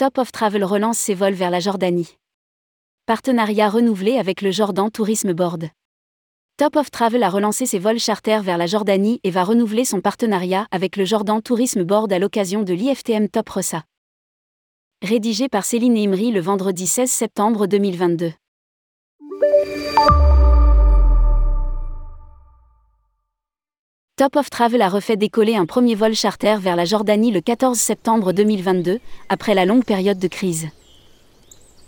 Top of Travel relance ses vols vers la Jordanie. Partenariat renouvelé avec le Jordan Tourisme Board. Top of Travel a relancé ses vols charters vers la Jordanie et va renouveler son partenariat avec le Jordan Tourisme Board à l'occasion de l'IFTM Top Rossa. Rédigé par Céline Imri le vendredi 16 septembre 2022. Top of Travel a refait décoller un premier vol charter vers la Jordanie le 14 septembre 2022, après la longue période de crise.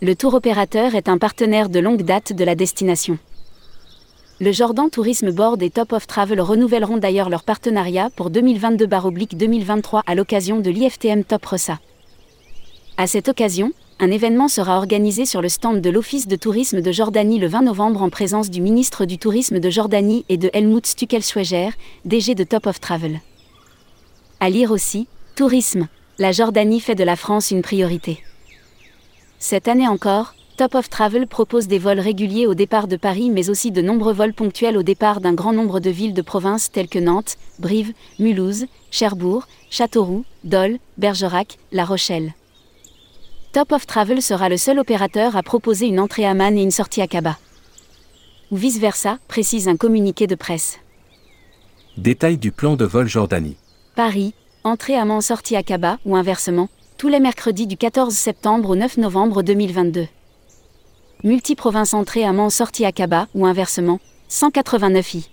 Le tour opérateur est un partenaire de longue date de la destination. Le Jordan Tourisme Board et Top of Travel renouvelleront d'ailleurs leur partenariat pour 2022-2023 à l'occasion de l'IFTM Top Rossa. À cette occasion, un événement sera organisé sur le stand de l'Office de tourisme de Jordanie le 20 novembre en présence du ministre du Tourisme de Jordanie et de Helmut Stuckelschweger, DG de Top of Travel. À lire aussi, Tourisme, la Jordanie fait de la France une priorité. Cette année encore, Top of Travel propose des vols réguliers au départ de Paris mais aussi de nombreux vols ponctuels au départ d'un grand nombre de villes de province telles que Nantes, Brive, Mulhouse, Cherbourg, Châteauroux, Dole, Bergerac, La Rochelle. Top of Travel sera le seul opérateur à proposer une entrée à Man et une sortie à Kaba. Ou vice-versa, précise un communiqué de presse. Détail du plan de vol Jordanie. Paris, entrée à Man, sortie à Kaba, ou inversement, tous les mercredis du 14 septembre au 9 novembre 2022. Multiprovince entrée à Man, sortie à Kaba, ou inversement, 189 i.